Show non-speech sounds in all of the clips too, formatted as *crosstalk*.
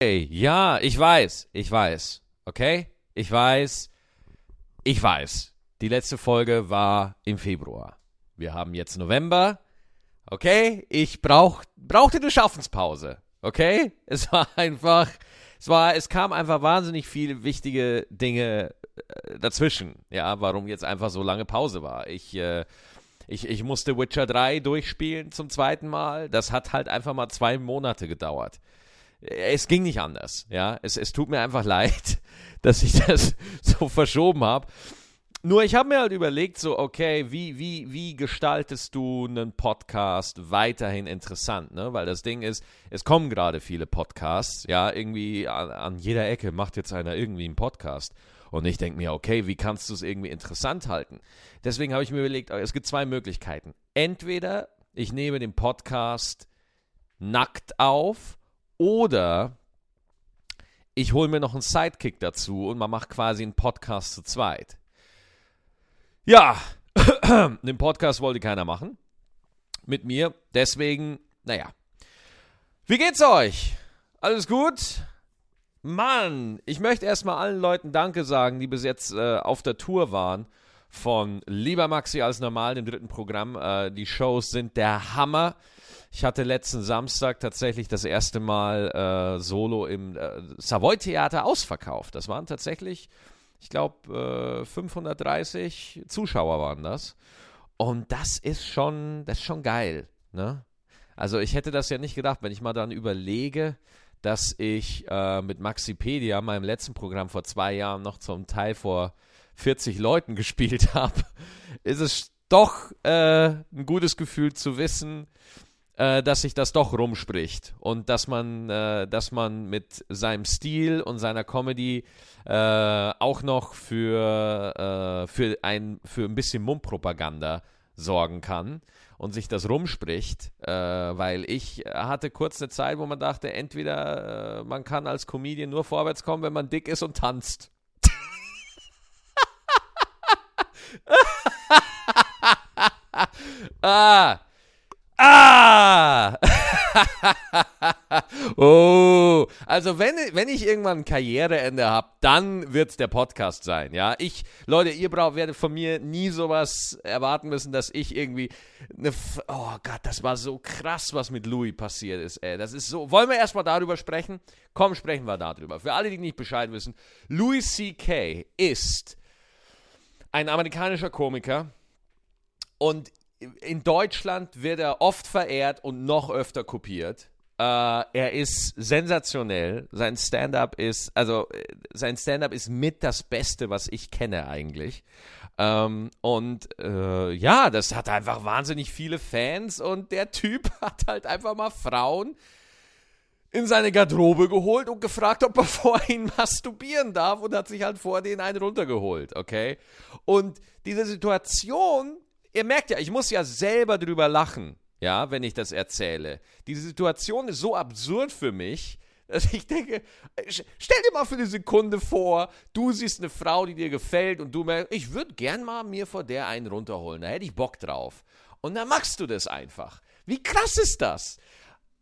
Hey, ja, ich weiß, ich weiß, okay? Ich weiß, ich weiß. Die letzte Folge war im Februar. Wir haben jetzt November, okay? Ich brauch, brauchte eine Schaffenspause, okay? *laughs* Es war einfach, es war, es kam einfach wahnsinnig viele wichtige Dinge äh, dazwischen, ja, warum jetzt einfach so lange Pause war. Ich, äh, ich, ich musste Witcher 3 durchspielen zum zweiten Mal. Das hat halt einfach mal zwei Monate gedauert es ging nicht anders. Ja, es, es tut mir einfach leid, *laughs* dass ich das *laughs* so verschoben habe. Nur ich habe mir halt überlegt, so, okay, wie, wie, wie gestaltest du einen Podcast weiterhin interessant, ne? Weil das Ding ist, es kommen gerade viele Podcasts, ja, irgendwie an, an jeder Ecke macht jetzt einer irgendwie einen Podcast. Und ich denke mir, okay, wie kannst du es irgendwie interessant halten? Deswegen habe ich mir überlegt, es gibt zwei Möglichkeiten. Entweder ich nehme den Podcast nackt auf oder ich hole mir noch einen Sidekick dazu und man macht quasi einen Podcast zu zweit. Ja, *clears throat* den Podcast wollte keiner machen. Mit mir. Deswegen, naja. Wie geht's euch? Alles gut? Mann, ich möchte erstmal allen Leuten Danke sagen, die bis jetzt äh, auf der Tour waren. Von Lieber Maxi als normal, dem dritten Programm. Äh, die Shows sind der Hammer. Ich hatte letzten Samstag tatsächlich das erste Mal äh, Solo im äh, Savoy Theater ausverkauft. Das waren tatsächlich, ich glaube, äh, 530 Zuschauer waren das. Und das ist schon, das ist schon geil. Ne? Also ich hätte das ja nicht gedacht, wenn ich mal dann überlege, dass ich äh, mit Maxipedia, meinem letzten Programm vor zwei Jahren, noch zum Teil vor 40 Leuten *laughs* gespielt habe, ist es doch äh, ein gutes Gefühl zu wissen, äh, dass sich das doch rumspricht und dass man, äh, dass man mit seinem Stil und seiner Comedy äh, auch noch für, äh, für, ein, für ein bisschen Mundpropaganda sorgen kann und sich das rumspricht, äh, weil ich hatte kurz eine Zeit, wo man dachte, entweder äh, man kann als Comedian nur vorwärts kommen, wenn man dick ist und tanzt. *laughs* ah, Ah! *laughs* oh, also wenn, wenn ich irgendwann ein Karriereende habe, dann wird der Podcast sein, ja. Ich, Leute, ihr braucht, werdet von mir nie sowas erwarten müssen, dass ich irgendwie eine, oh Gott, das war so krass, was mit Louis passiert ist, ey. Das ist so, wollen wir erstmal darüber sprechen? Komm, sprechen wir darüber. Für alle, die nicht Bescheid wissen, Louis C.K. ist ein amerikanischer Komiker und in Deutschland wird er oft verehrt und noch öfter kopiert. Uh, er ist sensationell. Sein Stand-up ist, also sein Stand-up ist mit das Beste, was ich kenne eigentlich. Ähm, und uh, ja, das hat einfach wahnsinnig viele Fans und der Typ *laughs* hat halt einfach mal Frauen in seine Garderobe geholt und gefragt, ob er *laughs* vor ihnen masturbieren darf und hat sich halt vor denen einen runtergeholt, okay? Und diese Situation ihr merkt ja, ich muss ja selber drüber lachen, ja, wenn ich das erzähle. Diese Situation ist so absurd für mich, *laughs* dass ich denke, stell dir mal für eine Sekunde vor, du siehst eine Frau, die dir gefällt und du merkst, ich würde gern mal mir vor der einen runterholen, da hätte ich Bock drauf. Und dann machst du das einfach. Wie krass ist das?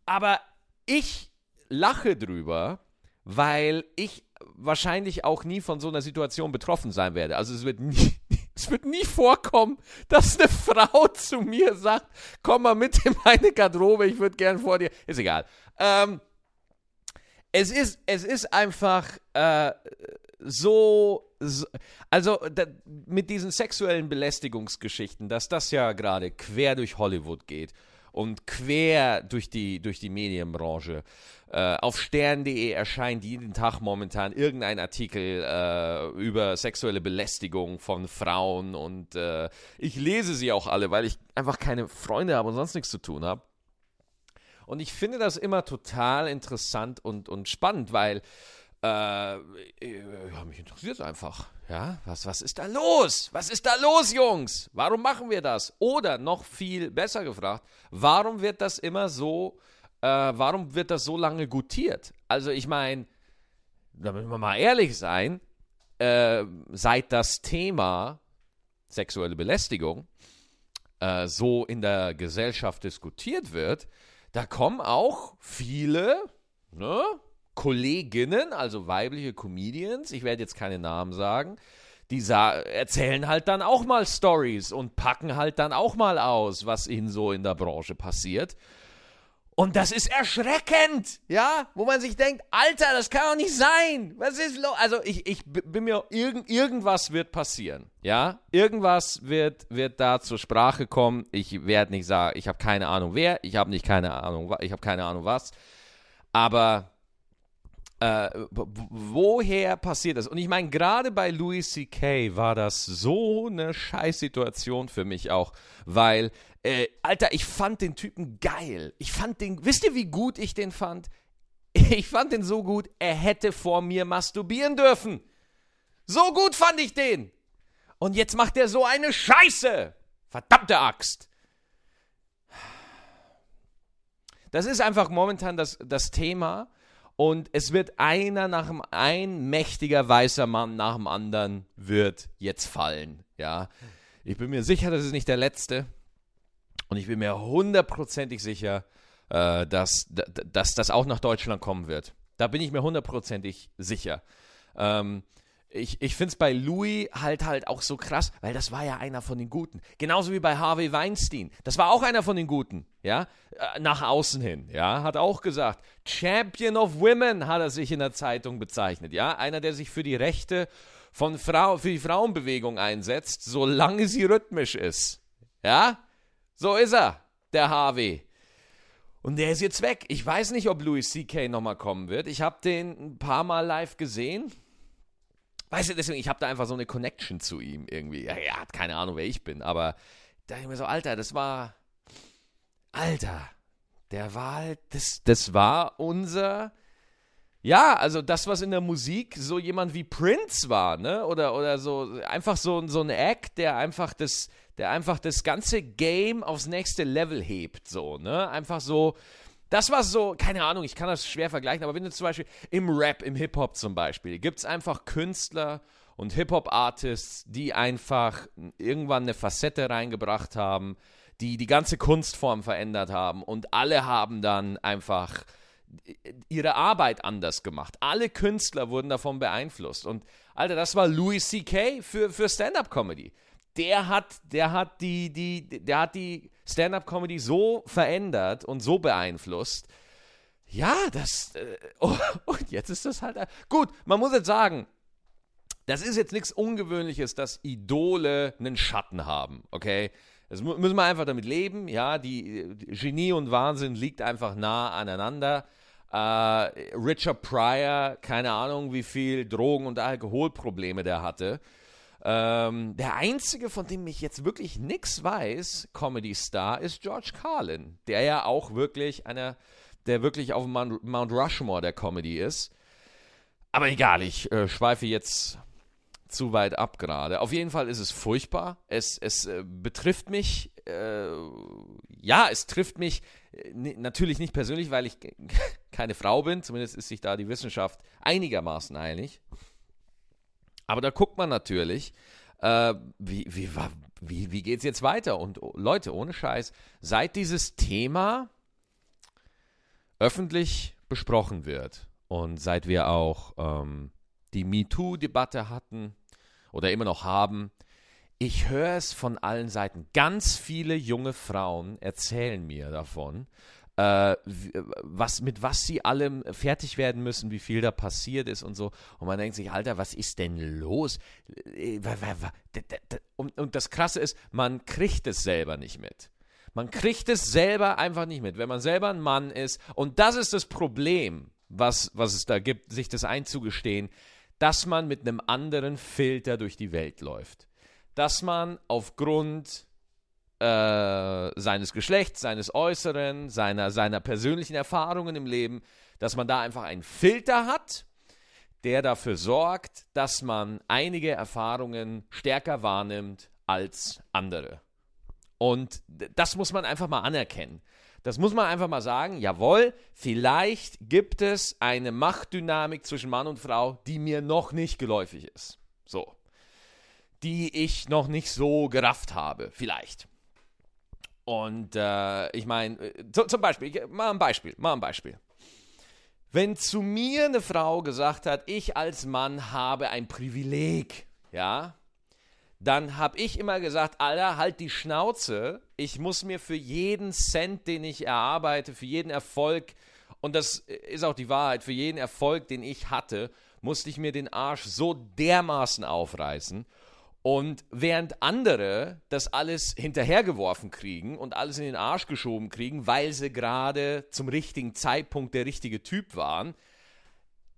Aber ich lache drüber, weil ich wahrscheinlich auch nie von so einer Situation betroffen sein werde. Also es wird nie, es wird nie vorkommen, dass eine Frau zu mir sagt, komm mal mit in meine Garderobe, ich würde gern vor dir. Ist egal. Ähm, es, ist, es ist einfach äh, so, so, also da, mit diesen sexuellen Belästigungsgeschichten, dass das ja gerade quer durch Hollywood geht und quer durch die, durch die Medienbranche. Äh, auf stern.de erscheint jeden Tag momentan irgendein Artikel äh, über sexuelle Belästigung von Frauen und äh, ich lese sie auch alle, weil ich einfach keine Freunde habe und sonst nichts zu tun habe. Und ich finde das immer total interessant und, und spannend, weil äh, ja, mich interessiert es einfach. Ja, was, was ist da los? Was ist da los, Jungs? Warum machen wir das? Oder noch viel besser gefragt, warum wird das immer so, äh, warum wird das so lange gutiert? Also ich meine, da müssen wir mal ehrlich sein, äh, seit das Thema sexuelle Belästigung äh, so in der Gesellschaft diskutiert wird, da kommen auch viele, ne, Kolleginnen, also weibliche Comedians, ich werde jetzt keine Namen sagen, die erzählen halt dann auch mal Stories und packen halt dann auch mal aus, was ihnen so in der Branche passiert. Und das ist erschreckend, ja, wo man sich denkt, Alter, das kann doch nicht sein. Was ist los? Also ich, ich bin mir, irgend, irgendwas wird passieren, ja. Irgendwas wird, wird da zur Sprache kommen. Ich werde nicht sagen, ich habe keine Ahnung wer, ich habe nicht keine Ahnung, ich habe keine Ahnung was. Aber äh, woher passiert das? Und ich meine, gerade bei Louis C.K. war das so eine Scheißsituation für mich auch, weil, äh, Alter, ich fand den Typen geil. Ich fand den, wisst ihr, wie gut ich den fand? *laughs* Ich fand den so gut, er hätte vor mir masturbieren dürfen. So gut fand ich den. Und jetzt macht er so eine Scheiße. Verdammte Axt. Das ist einfach momentan das, das Thema und es wird einer nach dem, ein mächtiger weißer Mann nach dem anderen wird jetzt fallen. Ja, ich bin mir sicher, das ist nicht der letzte. Und ich bin mir hundertprozentig sicher, äh, dass, dass das auch nach Deutschland kommen wird. Da bin ich mir hundertprozentig sicher. Ähm, ich, ich finde es bei Louis halt halt auch so krass, weil das war ja einer von den Guten. Genauso wie bei Harvey Weinstein. Das war auch einer von den Guten, ja, äh, nach außen hin, ja, hat auch gesagt, Champion of Women hat er sich in der Zeitung bezeichnet, ja, einer, der sich für die Rechte von Frau, für die Frauenbewegung einsetzt, solange sie rhythmisch ist, ja, so ist er, der Harvey. Und der ist jetzt weg. Ich weiß nicht, ob Louis C.K. nochmal kommen wird. Ich habe den ein paar Mal live gesehen. Weißt du, deswegen, ich habe da einfach so eine Connection zu ihm irgendwie. Er, er hat keine Ahnung, wer ich bin, aber da dachte ich mir so, Alter, das war. Alter, der war halt. Das, das war unser. Ja, also das, was in der Musik so jemand wie Prince war, ne? Oder, oder so, einfach so, so ein Act, der einfach das, der einfach das ganze Game aufs nächste Level hebt, so, ne? Einfach so, das war so, keine Ahnung, ich kann das schwer vergleichen, aber wenn du zum Beispiel im Rap, im Hip-Hop zum Beispiel, gibt es einfach Künstler und Hip-Hop-Artists, die einfach irgendwann eine Facette reingebracht haben, die die ganze Kunstform verändert haben und alle haben dann einfach ihre Arbeit anders gemacht. Alle Künstler wurden davon beeinflusst. Und Alter, das war Louis C.K. für, für Stand-up-Comedy. Der hat, der hat die, die, der hat die Stand-up-Comedy so verändert und so beeinflusst. Ja, das. Äh, *laughs* oh, und jetzt ist das halt. Gut, man muss jetzt sagen, das ist jetzt nichts Ungewöhnliches, dass Idole einen Schatten haben, okay? Das müssen wir einfach damit leben, ja. Die, die Genie und Wahnsinn liegt einfach nah aneinander. Äh, Richard Pryor, keine Ahnung, wie viel Drogen- und Alkoholprobleme der hatte. Ähm, der einzige, von dem ich jetzt wirklich nichts weiß, Comedy-Star, ist George Carlin, der ja auch wirklich einer, der wirklich auf Mount Rushmore der Comedy ist. Aber egal, ich äh, schweife jetzt zu weit ab gerade. Auf jeden Fall ist es furchtbar. Es, es äh, betrifft mich, äh, ja, es trifft mich äh, natürlich nicht persönlich, weil ich *laughs* keine Frau bin. Zumindest ist sich da die Wissenschaft einigermaßen einig. Aber da guckt man natürlich, äh, wie, wie, wie, wie geht es jetzt weiter? Und oh, Leute, ohne Scheiß, seit dieses Thema öffentlich besprochen wird und seit wir auch ähm, die MeToo-Debatte hatten oder immer noch haben, ich höre es von allen Seiten. Ganz viele junge Frauen erzählen mir davon, was, mit was sie allem fertig werden müssen, wie viel da passiert ist und so. Und man denkt sich, Alter, was ist denn los? Äh, und, und das Krasse ist, man kriegt es selber nicht mit. Man kriegt es selber einfach nicht mit, wenn man selber ein Mann ist. Und das ist das Problem, was, was es da gibt, sich das einzugestehen, dass man mit einem anderen Filter durch die Welt läuft. Dass man aufgrund äh, seines Geschlechts, seines Äußeren, seiner, seiner persönlichen Erfahrungen im Leben, dass man da einfach einen Filter hat, der dafür sorgt, dass man einige Erfahrungen stärker wahrnimmt als andere. Und das muss man einfach mal anerkennen. Das muss man einfach mal sagen, jawohl, vielleicht gibt es eine Machtdynamik zwischen Mann und Frau, die mir noch nicht geläufig ist. So. Die ich noch nicht so gerafft habe, vielleicht. Und äh, ich meine, äh, zum Beispiel, ich, mal ein Beispiel, mal ein Beispiel. Wenn zu mir eine Frau gesagt hat, ich als Mann habe ein Privileg, ja, dann habe ich immer gesagt, Alter, halt die Schnauze. Ich muss mir für jeden Cent, den ich erarbeite, für jeden Erfolg, und das ist auch die Wahrheit, für jeden Erfolg, den ich hatte, musste ich mir den Arsch so dermaßen aufreißen. Und während andere das alles hinterhergeworfen kriegen und alles in den Arsch geschoben kriegen, weil sie gerade zum richtigen Zeitpunkt der richtige Typ waren,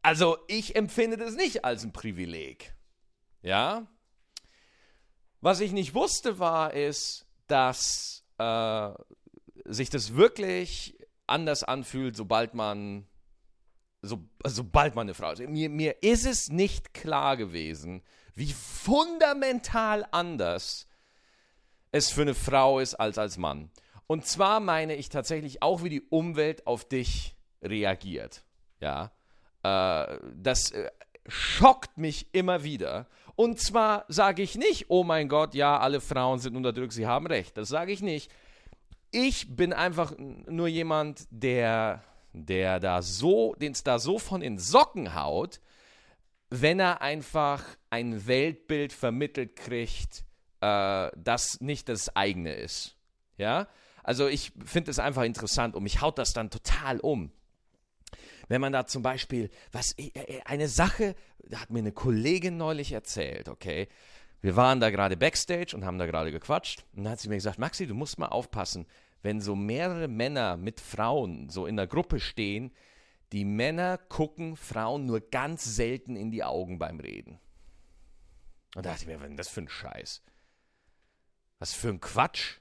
also ich empfinde das nicht als ein Privileg. Ja? Was ich nicht wusste war, ist, dass äh, sich das wirklich anders anfühlt, sobald man so, sobald man eine Frau ist. Mir, mir ist es nicht klar gewesen, wie fundamental anders es für eine Frau ist als als Mann. Und zwar meine ich tatsächlich auch, wie die Umwelt auf dich reagiert. Ja, äh, das äh, schockt mich immer wieder. Und zwar sage ich nicht, oh mein Gott, ja, alle Frauen sind unterdrückt, sie haben recht. Das sage ich nicht. Ich bin einfach nur jemand, der, der da so, den es da so von den Socken haut, wenn er einfach ein Weltbild vermittelt kriegt, äh, das nicht das eigene ist. Ja? Also ich finde es einfach interessant und mich haut das dann total um. Wenn man da zum Beispiel, was äh, äh, eine Sache, da hat mir eine Kollegin neulich erzählt, okay. Wir waren da gerade backstage und haben da gerade gequatscht. Und dann hat sie mir gesagt, Maxi, du musst mal aufpassen, wenn so mehrere Männer mit Frauen so in der Gruppe stehen, die Männer gucken Frauen nur ganz selten in die Augen beim Reden. Und da dachte ich mir, was ist denn das für ein Scheiß? Was für ein Quatsch?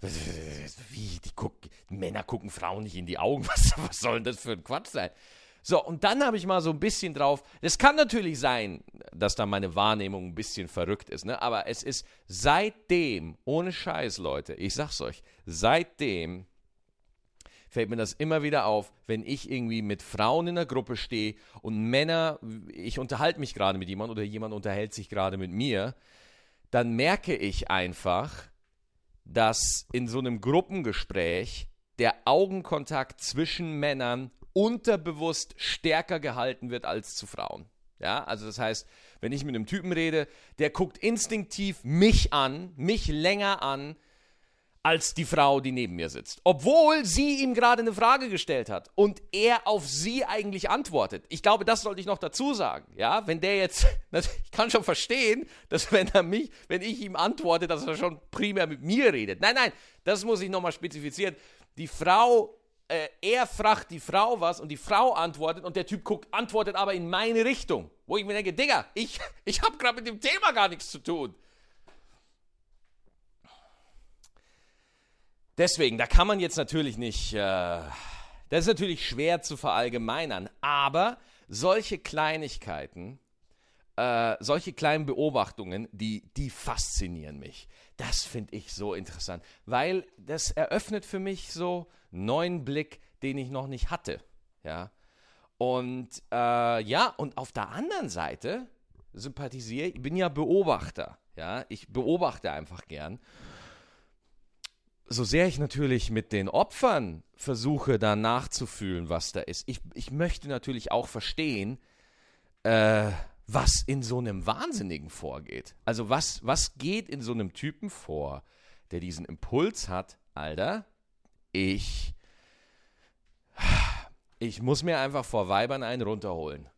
Wie, die, guck, Männer gucken Frauen nicht in die Augen. *laughs* Was, was soll denn das für ein Quatsch sein? So, und dann habe ich mal so ein bisschen drauf. Es kann natürlich sein, dass da meine Wahrnehmung ein bisschen verrückt ist, ne? aber es ist seitdem, ohne Scheiß, Leute, ich sag's euch, seitdem fällt mir das immer wieder auf, wenn ich irgendwie mit Frauen in der Gruppe stehe und Männer, ich unterhalte mich gerade mit jemandem oder jemand unterhält sich gerade mit mir, dann merke ich einfach, dass in so einem Gruppengespräch der Augenkontakt zwischen Männern unterbewusst stärker gehalten wird als zu Frauen. Ja, also das heißt, wenn ich mit einem Typen rede, der guckt instinktiv mich an, mich länger an, als die Frau, die neben mir sitzt. Obwohl sie ihm gerade eine Frage gestellt hat und er auf sie eigentlich antwortet. Ich glaube, das sollte ich noch dazu sagen. Ja, wenn der jetzt, *laughs* ich kann schon verstehen, dass wenn er mich, wenn ich ihm antworte, dass er schon primär mit mir redet. Nein, nein, das muss ich nochmal spezifizieren. Die Frau, äh, er fragt die Frau was und die Frau antwortet und der Typ guckt, antwortet aber in meine Richtung. Wo ich mir denke, Digga, ich, *laughs* ich habe gerade mit dem Thema gar nichts zu tun. Deswegen, da kann man jetzt natürlich nicht, äh, das ist natürlich schwer zu verallgemeinern, aber solche Kleinigkeiten, äh, solche kleinen Beobachtungen, die, die faszinieren mich. Das finde ich so interessant, weil das eröffnet für mich so einen neuen Blick, den ich noch nicht hatte. Ja. Und äh, ja, und auf der anderen Seite sympathisiere ich, bin ja Beobachter. Ja, ich beobachte einfach gern so sehr ich natürlich mit den Opfern versuche, da nachzufühlen, was da ist, ich, ich möchte natürlich auch verstehen, äh, was in so einem Wahnsinnigen vorgeht. Also was, was geht in so einem Typen vor, der diesen Impuls hat, Alter, ich, ich muss mir einfach vor Weibern einen runterholen.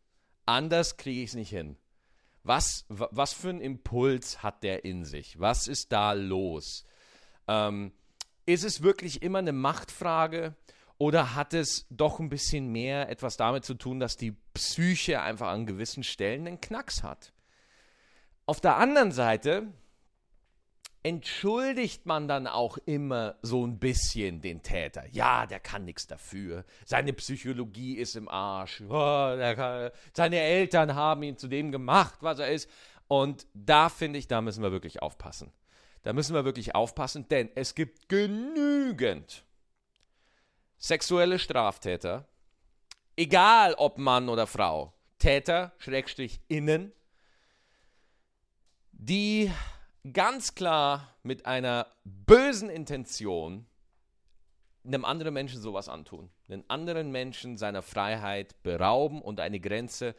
Anders kriege ich es nicht hin. Was, was für einen Impuls hat der in sich? Was ist da los? Ähm, ist es wirklich immer eine Machtfrage oder hat es doch ein bisschen mehr etwas damit zu tun, dass die Psyche einfach an gewissen Stellen einen Knacks hat? Auf der anderen Seite entschuldigt man dann auch immer so ein bisschen den Täter. Ja, der kann nichts dafür. Seine Psychologie ist im Arsch. Oh, kann, seine Eltern haben ihn zu dem gemacht, was er ist. Und da finde ich, da müssen wir wirklich aufpassen. Da müssen wir wirklich aufpassen, denn es gibt genügend sexuelle Straftäter, egal ob Mann oder Frau, Täter, Schrägstrich innen, die ganz klar mit einer bösen Intention einem anderen Menschen sowas antun. Einen anderen Menschen seiner Freiheit berauben und eine Grenze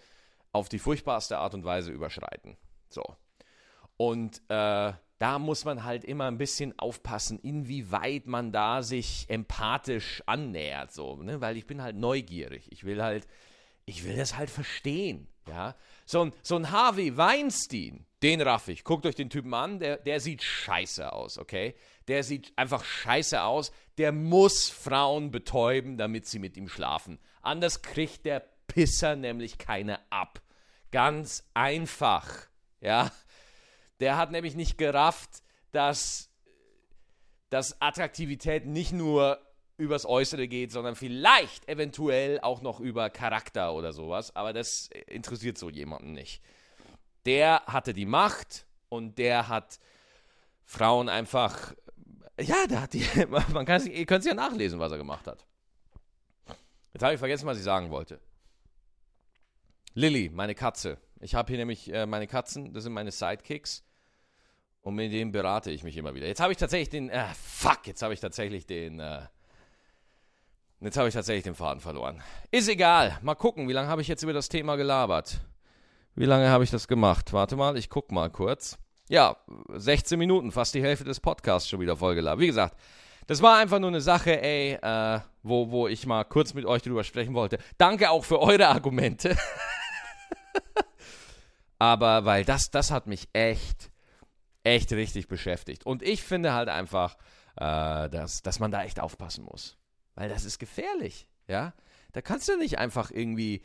auf die furchtbarste Art und Weise überschreiten. So. Und äh, da muss man halt immer ein bisschen aufpassen, inwieweit man da sich empathisch annähert, so, ne? weil ich bin halt neugierig. Ich will halt, ich will das halt verstehen, ja. So ein, so ein Harvey Weinstein, den raff ich. Guckt euch den Typen an, der, der sieht scheiße aus, okay? Der sieht einfach scheiße aus. Der muss Frauen betäuben, damit sie mit ihm schlafen. Anders kriegt der Pisser nämlich keine ab. Ganz einfach, ja. Der hat nämlich nicht gerafft, dass, dass Attraktivität nicht nur übers Äußere geht, sondern vielleicht eventuell auch noch über Charakter oder sowas. Aber das interessiert so jemanden nicht. Der hatte die Macht und der hat Frauen einfach. Ja, der hat die. *laughs* Man kann ihr könnt es ja nachlesen, was er gemacht hat. Jetzt habe ich vergessen, was ich sagen wollte. Lilly, meine Katze. Ich habe hier nämlich äh, meine Katzen, das sind meine Sidekicks. Und mit denen berate ich mich immer wieder. Jetzt habe ich tatsächlich den. Äh, fuck, jetzt habe ich tatsächlich den. Äh, jetzt habe ich tatsächlich den Faden verloren. Ist egal. Mal gucken, wie lange habe ich jetzt über das Thema gelabert? Wie lange habe ich das gemacht? Warte mal, ich gucke mal kurz. Ja, 16 Minuten, fast die Hälfte des Podcasts schon wieder vollgeladen. Wie gesagt, das war einfach nur eine Sache, ey, äh, wo, wo ich mal kurz mit euch drüber sprechen wollte. Danke auch für eure Argumente. *laughs* Aber weil das, das hat mich echt echt richtig beschäftigt. Und ich finde halt einfach, äh, dass, dass man da echt aufpassen muss. Weil das ist gefährlich, ja. Da kannst du nicht einfach irgendwie,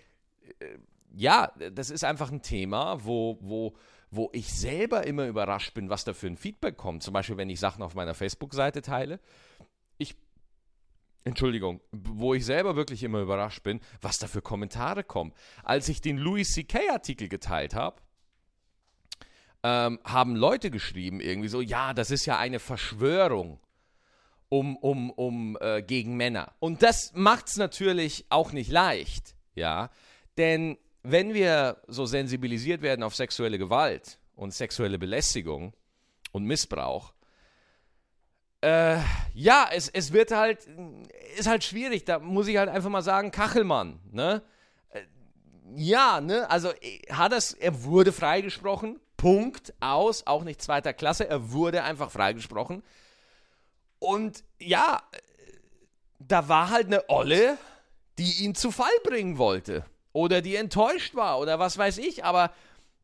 äh, ja, das ist einfach ein Thema, wo, wo, wo ich selber immer überrascht bin, was da für ein Feedback kommt. Zum Beispiel, wenn ich Sachen auf meiner Facebook-Seite teile. Ich Entschuldigung, wo ich selber wirklich immer überrascht bin, was da für Kommentare kommen. Als ich den Louis C.K. Artikel geteilt habe, ähm, haben Leute geschrieben, irgendwie so, ja, das ist ja eine Verschwörung um, um, um äh, gegen Männer. Und das macht es natürlich auch nicht leicht, ja. Denn wenn wir so sensibilisiert werden auf sexuelle Gewalt und sexuelle Belästigung und Missbrauch, äh, ja, es, es wird halt, ist halt schwierig, da muss ich halt einfach mal sagen, Kachelmann, ne? Äh, ja, ne, also äh, hat es, er wurde freigesprochen, Punkt aus, auch nicht zweiter Klasse. Er wurde einfach freigesprochen. Und ja, da war halt eine Olle, die ihn zu Fall bringen wollte. Oder die enttäuscht war oder was weiß ich. Aber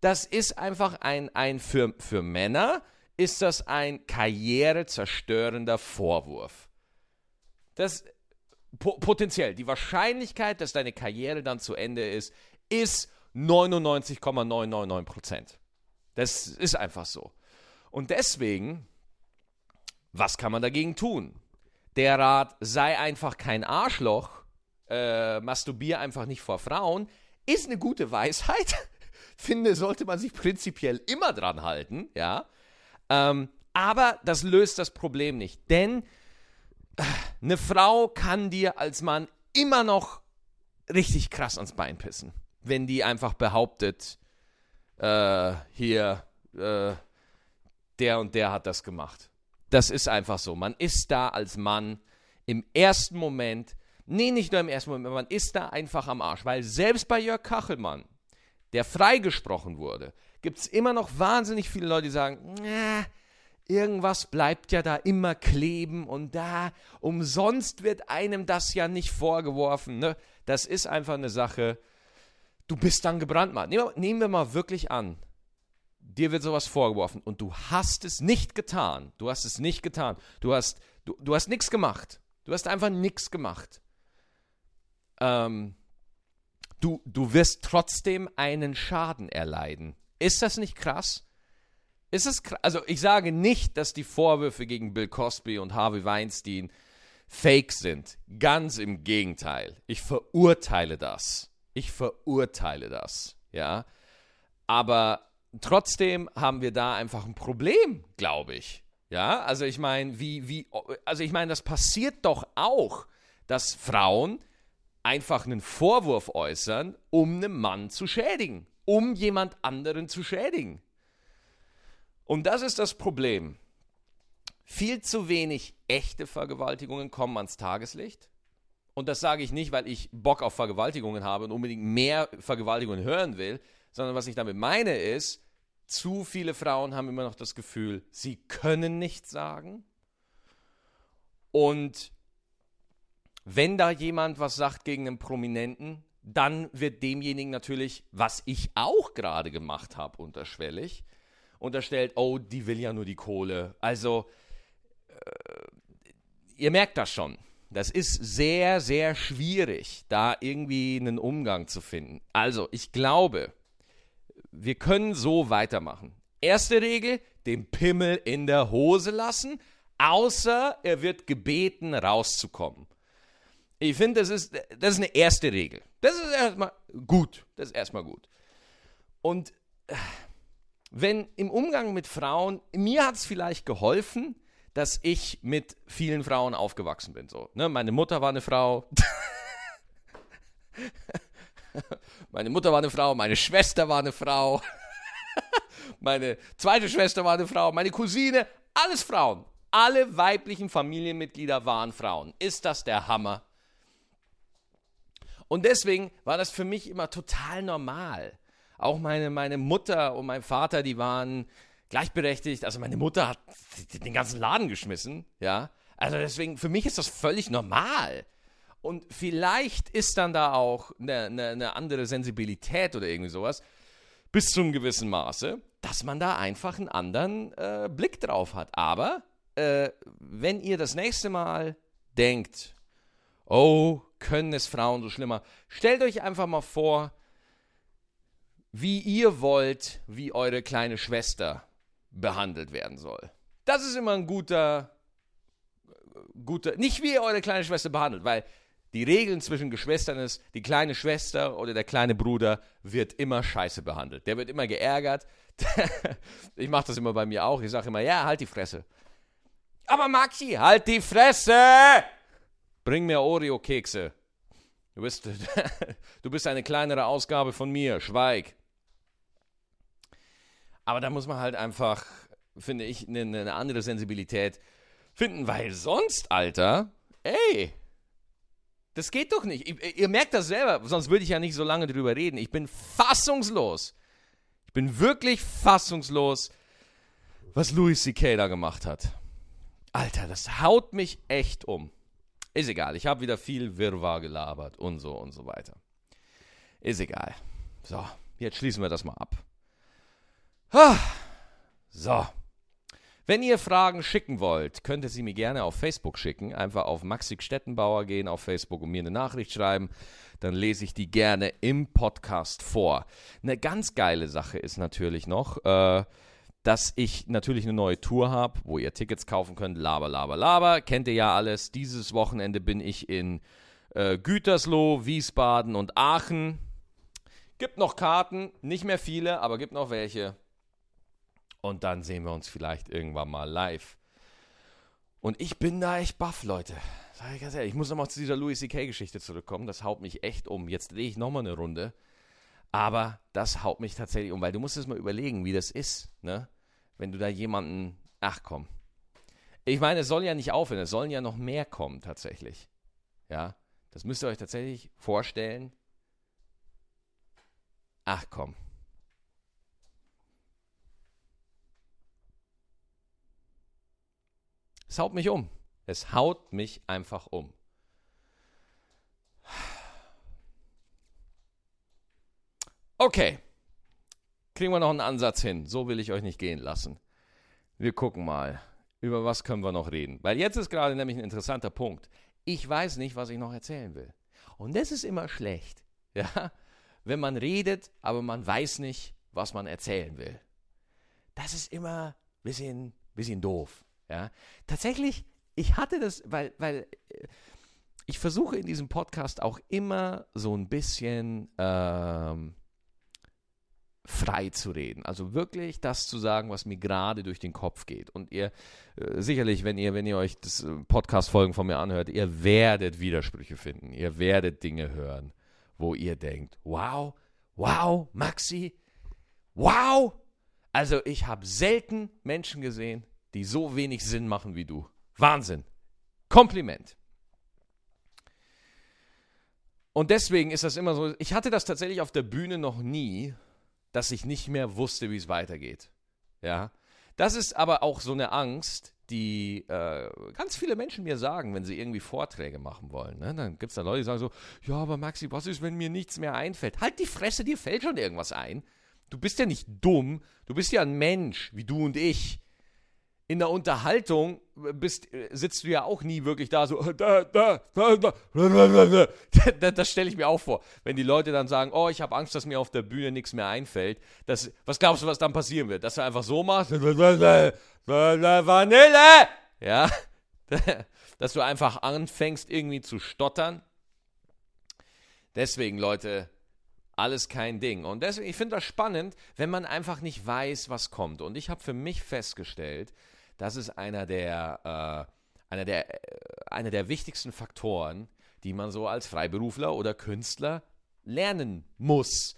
das ist einfach ein, ein für, für Männer ist das ein karrierezerstörender Vorwurf. Das po potenziell, die Wahrscheinlichkeit, dass deine Karriere dann zu Ende ist, ist 99,999 Prozent. Das ist einfach so. Und deswegen, was kann man dagegen tun? Der Rat, sei einfach kein Arschloch, äh, masturbier einfach nicht vor Frauen, ist eine gute Weisheit. *laughs* Finde, sollte man sich prinzipiell immer dran halten, ja. Ähm, aber das löst das Problem nicht, denn äh, eine Frau kann dir als Mann immer noch richtig krass ans Bein pissen, wenn die einfach behauptet, äh, hier, äh, der und der hat das gemacht. Das ist einfach so. Man ist da als Mann im ersten Moment, nee, nicht nur im ersten Moment, man ist da einfach am Arsch. Weil selbst bei Jörg Kachelmann, der freigesprochen wurde, gibt es immer noch wahnsinnig viele Leute, die sagen, nah, irgendwas bleibt ja da immer kleben und da umsonst wird einem das ja nicht vorgeworfen. Ne? Das ist einfach eine Sache, du bist dann gebrandmarkt. Nehmen, nehmen wir mal wirklich an, dir wird sowas vorgeworfen und du hast es nicht getan. Du hast es nicht getan. Du hast, du, du hast nichts gemacht. Du hast einfach nichts gemacht. Ähm, du, du wirst trotzdem einen Schaden erleiden. Ist das nicht krass? Ist es krass? Also ich sage nicht, dass die Vorwürfe gegen Bill Cosby und Harvey Weinstein fake sind. Ganz im Gegenteil. Ich verurteile das. Ich verurteile das, ja. Aber trotzdem haben wir da einfach ein Problem, glaube ich. Ja, also ich meine, wie, wie, also ich meine, das passiert doch auch, dass Frauen einfach einen Vorwurf äußern, um einen Mann zu schädigen, um jemand anderen zu schädigen. Und das ist das Problem. Viel zu wenig echte Vergewaltigungen kommen ans Tageslicht. Und das sage ich nicht, weil ich Bock auf Vergewaltigungen habe und unbedingt mehr Vergewaltigungen hören will, sondern was ich damit meine ist, zu viele Frauen haben immer noch das Gefühl, sie können nichts sagen. Und wenn da jemand was sagt gegen einen Prominenten, dann wird demjenigen natürlich, was ich auch gerade gemacht habe, unterschwellig, unterstellt, oh, die will ja nur die Kohle. Also, äh, ihr merkt das schon. Das ist sehr, sehr schwierig, da irgendwie einen Umgang zu finden. Also, ich glaube, wir können so weitermachen. Erste Regel, den Pimmel in der Hose lassen, außer er wird gebeten, rauszukommen. Ich finde, das ist, das ist eine erste Regel. Das ist erstmal gut. Das ist erstmal gut. Und äh, wenn im Umgang mit Frauen, mir hat es vielleicht geholfen, dass ich mit vielen Frauen aufgewachsen bin. So, ne? Meine Mutter war eine Frau. *laughs* meine Mutter war eine Frau, meine Schwester war eine Frau. *laughs* meine zweite Schwester war eine Frau, meine Cousine, alles Frauen. Alle weiblichen Familienmitglieder waren Frauen. Ist das der Hammer? Und deswegen war das für mich immer total normal. Auch meine, meine Mutter und mein Vater, die waren gleichberechtigt. Also meine Mutter hat den ganzen Laden geschmissen, ja. Also deswegen, für mich ist das völlig normal. Und vielleicht ist dann da auch eine, eine, eine andere Sensibilität oder irgendwie sowas, bis zu einem gewissen Maße, dass man da einfach einen anderen äh, Blick drauf hat. Aber äh, wenn ihr das nächste Mal denkt, oh, können es Frauen so schlimmer. Stellt euch einfach mal vor, wie ihr wollt, wie eure kleine Schwester behandelt werden soll. Das ist immer ein guter, guter, nicht wie ihr eure kleine Schwester behandelt, weil die Regeln zwischen Geschwistern ist, die kleine Schwester oder der kleine Bruder wird immer scheiße behandelt. Der wird immer geärgert. *laughs* ich mache das immer bei mir auch. Ich sage immer, ja, halt die Fresse. Aber Maxi, halt die Fresse! Bring mir Oreo-Kekse. Du bist, *laughs* du bist eine kleinere Ausgabe von mir. Schweig. Aber da muss man halt einfach, finde ich, eine, eine andere Sensibilität finden, weil sonst, Alter, ey, das geht doch nicht. Ihr, ihr merkt das selber, sonst würde ich ja nicht so lange drüber reden. Ich bin fassungslos. Ich bin wirklich fassungslos, was Louis C.K. da gemacht hat. Alter, das haut mich echt um. Ist egal, ich habe wieder viel Wirrwarr gelabert und so und so weiter. Ist egal. So, jetzt schließen wir das mal ab. So. Wenn ihr Fragen schicken wollt, könnt ihr sie mir gerne auf Facebook schicken. Einfach auf Maxik Stettenbauer gehen auf Facebook und mir eine Nachricht schreiben. Dann lese ich die gerne im Podcast vor. Eine ganz geile Sache ist natürlich noch, äh, dass ich natürlich eine neue Tour habe, wo ihr Tickets kaufen könnt. Laber, laber, laber. Kennt ihr ja alles. Dieses Wochenende bin ich in äh, Gütersloh, Wiesbaden und Aachen. Gibt noch Karten, nicht mehr viele, aber gibt noch welche. Und dann sehen wir uns vielleicht irgendwann mal live. Und ich bin da echt baff, Leute. Sag ich ganz ehrlich, ich muss nochmal zu dieser Louis C.K. Geschichte zurückkommen. Das haut mich echt um. Jetzt drehe ich nochmal eine Runde. Aber das haut mich tatsächlich um, weil du musst es mal überlegen, wie das ist, ne? wenn du da jemanden, ach komm. Ich meine, es soll ja nicht aufhören, es sollen ja noch mehr kommen tatsächlich. Ja, das müsst ihr euch tatsächlich vorstellen. Ach komm. Es haut mich um. Es haut mich einfach um. Okay kriegen wir noch einen Ansatz hin. So will ich euch nicht gehen lassen. Wir gucken mal, über was können wir noch reden. Weil jetzt ist gerade nämlich ein interessanter Punkt. Ich weiß nicht, was ich noch erzählen will. Und das ist immer schlecht. *laughs* Ja? Wenn man redet, aber man weiß nicht, was man erzählen will. Das ist immer ein bisschen, bisschen doof. Ja? Tatsächlich, ich hatte das, weil, weil äh, ich versuche in diesem Podcast auch immer so ein bisschen ähm, frei zu reden. Also wirklich das zu sagen, was mir gerade durch den Kopf geht. Und ihr, äh, sicherlich, wenn ihr, wenn ihr euch das äh, Podcast-Folgen von mir anhört, ihr werdet Widersprüche finden. Ihr werdet Dinge hören, wo ihr denkt, wow, wow, Maxi, wow. Also ich habe selten Menschen gesehen, die so wenig Sinn machen wie du. Wahnsinn. Kompliment. Und deswegen ist das immer so, ich hatte das tatsächlich auf der Bühne noch nie, dass ich nicht mehr wusste, wie es weitergeht. Ja. Das ist aber auch so eine Angst, die äh, ganz viele Menschen mir sagen, wenn sie irgendwie Vorträge machen wollen. Ne? Dann gibt es da Leute, die sagen so, ja, aber Maxi, was ist, wenn mir nichts mehr einfällt? Halt die Fresse, dir fällt schon irgendwas ein. Du bist ja nicht dumm, du bist ja ein Mensch, wie du und ich in der Unterhaltung bist, sitzt du ja auch nie wirklich da so, *laughs* da, da, da, da. *laughs* das stelle ich mir auch vor. Wenn die Leute dann sagen, oh, ich habe Angst, dass mir auf der Bühne nichts mehr einfällt. Das, was glaubst du, was dann passieren wird? Dass du einfach so machst, *laughs* Vanille! Ja, dass du einfach anfängst irgendwie zu stottern. Deswegen, Leute, alles kein Ding. Und deswegen, ich finde das spannend, wenn man einfach nicht weiß, was kommt. Und ich habe für mich festgestellt, das ist einer der, äh, einer, der, äh, einer der wichtigsten Faktoren, die man so als Freiberufler oder Künstler lernen muss,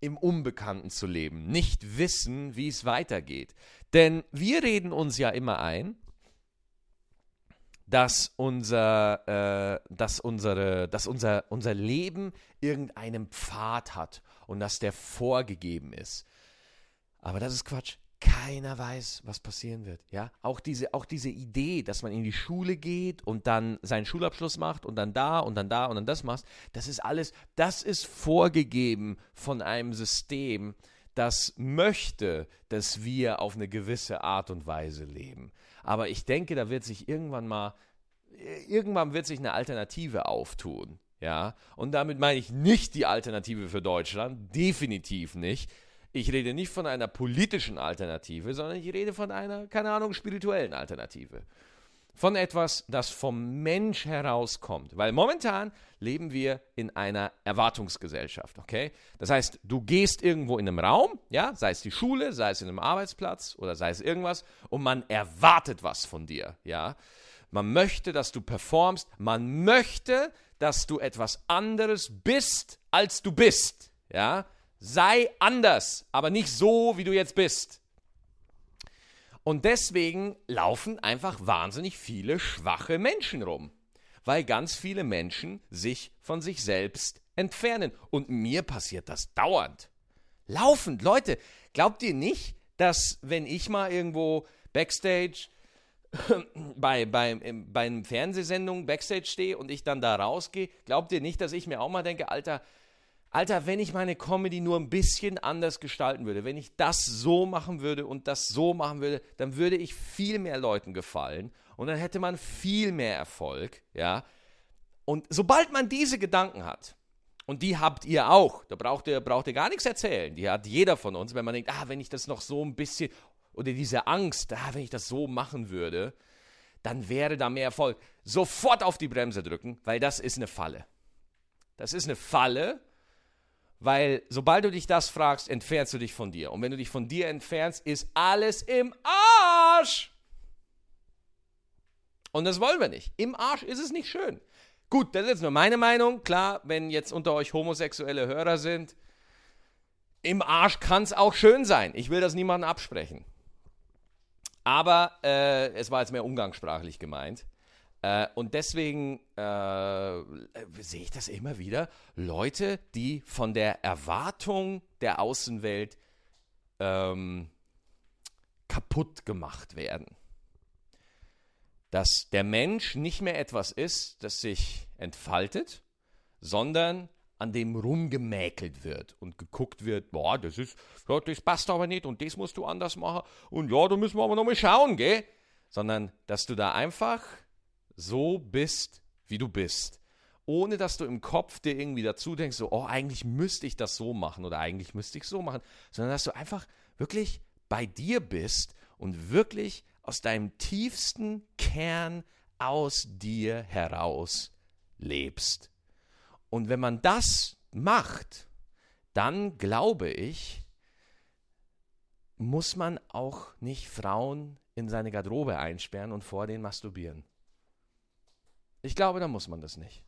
im Unbekannten zu leben, nicht wissen, wie es weitergeht. Denn wir reden uns ja immer ein, dass unser, äh, dass unsere, dass unser, unser Leben irgendeinen Pfad hat und dass der vorgegeben ist. Aber das ist Quatsch keiner weiß, was passieren wird. Ja, auch diese, auch diese Idee, dass man in die Schule geht und dann seinen Schulabschluss macht und dann da und dann da und dann das macht, das ist alles, das ist vorgegeben von einem System, das möchte, dass wir auf eine gewisse Art und Weise leben. Aber ich denke, da wird sich irgendwann mal, irgendwann wird sich eine Alternative auftun. Ja, und damit meine ich nicht die Alternative für Deutschland, definitiv nicht, ich rede nicht von einer politischen Alternative, sondern ich rede von einer, keine Ahnung, spirituellen Alternative. Von etwas, das vom Mensch herauskommt. Weil momentan leben wir in einer Erwartungsgesellschaft, okay? Das heißt, du gehst irgendwo in einem Raum, ja, sei es die Schule, sei es in einem Arbeitsplatz oder sei es irgendwas, und man erwartet was von dir, ja? Man möchte, dass du performst, man möchte, dass du etwas anderes bist, als du bist, ja? Sei anders, aber nicht so, wie du jetzt bist. Und deswegen laufen einfach wahnsinnig viele schwache Menschen rum, weil ganz viele Menschen sich von sich selbst entfernen. Und mir passiert das dauernd. Laufend, Leute, glaubt ihr nicht, dass wenn ich mal irgendwo backstage *clears throat* bei, bei, bei einer Fernsehsendung backstage stehe und ich dann da rausgehe, glaubt ihr nicht, dass ich mir auch mal denke, Alter, Alter, wenn ich meine Comedy nur ein bisschen anders gestalten würde, wenn ich das so machen würde und das so machen würde, dann würde ich viel mehr Leuten gefallen und dann hätte man viel mehr Erfolg, ja. Und sobald man diese Gedanken hat, und die habt ihr auch, da braucht ihr, braucht ihr gar nichts erzählen, die hat jeder von uns, wenn man denkt, ah, wenn ich das noch so ein bisschen, oder diese Angst, ah, wenn ich das so machen würde, dann wäre da mehr Erfolg. Sofort auf die Bremse drücken, weil das ist eine Falle. Das ist eine Falle, weil sobald du dich das fragst, entfernst du dich von dir. Und wenn du dich von dir entfernst, ist alles im Arsch. Und das wollen wir nicht. Im Arsch ist es nicht schön. Gut, das ist jetzt nur meine Meinung. Klar, wenn jetzt unter euch homosexuelle Hörer sind, im Arsch kann es auch schön sein. Ich will das niemandem absprechen. Aber äh, es war jetzt mehr umgangssprachlich gemeint. Äh, und deswegen äh, sehe ich das immer wieder. Leute, die von der Erwartung der Außenwelt ähm, kaputt gemacht werden. Dass der Mensch nicht mehr etwas ist, das sich entfaltet, sondern an dem rumgemäkelt wird und geguckt wird, boah, das ist, ja, das passt aber nicht und das musst du anders machen und ja, da müssen wir aber nochmal schauen, gell? Sondern, dass du da einfach so bist, wie du bist. Ohne dass du im Kopf dir irgendwie dazu denkst, so, oh, eigentlich müsste ich das so machen oder eigentlich müsste ich so machen, sondern dass du einfach wirklich bei dir bist und wirklich aus deinem tiefsten Kern aus dir heraus lebst. Und wenn man das macht, dann glaube ich, muss man auch nicht Frauen in seine Garderobe einsperren und vor denen masturbieren. Ich glaube, da muss man das nicht.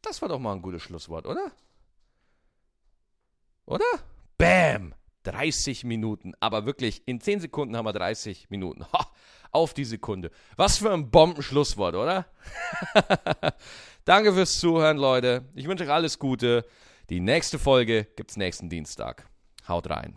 Das war doch mal ein gutes Schlusswort, oder? Oder? Bam! 30 Minuten, aber wirklich in 10 Sekunden haben wir 30 Minuten. Ha, auf die Sekunde. Was für ein Bombenschlusswort, oder? *laughs* Danke fürs Zuhören, Leute. Ich wünsche euch alles Gute. Die nächste Folge gibt's nächsten Dienstag. Haut rein.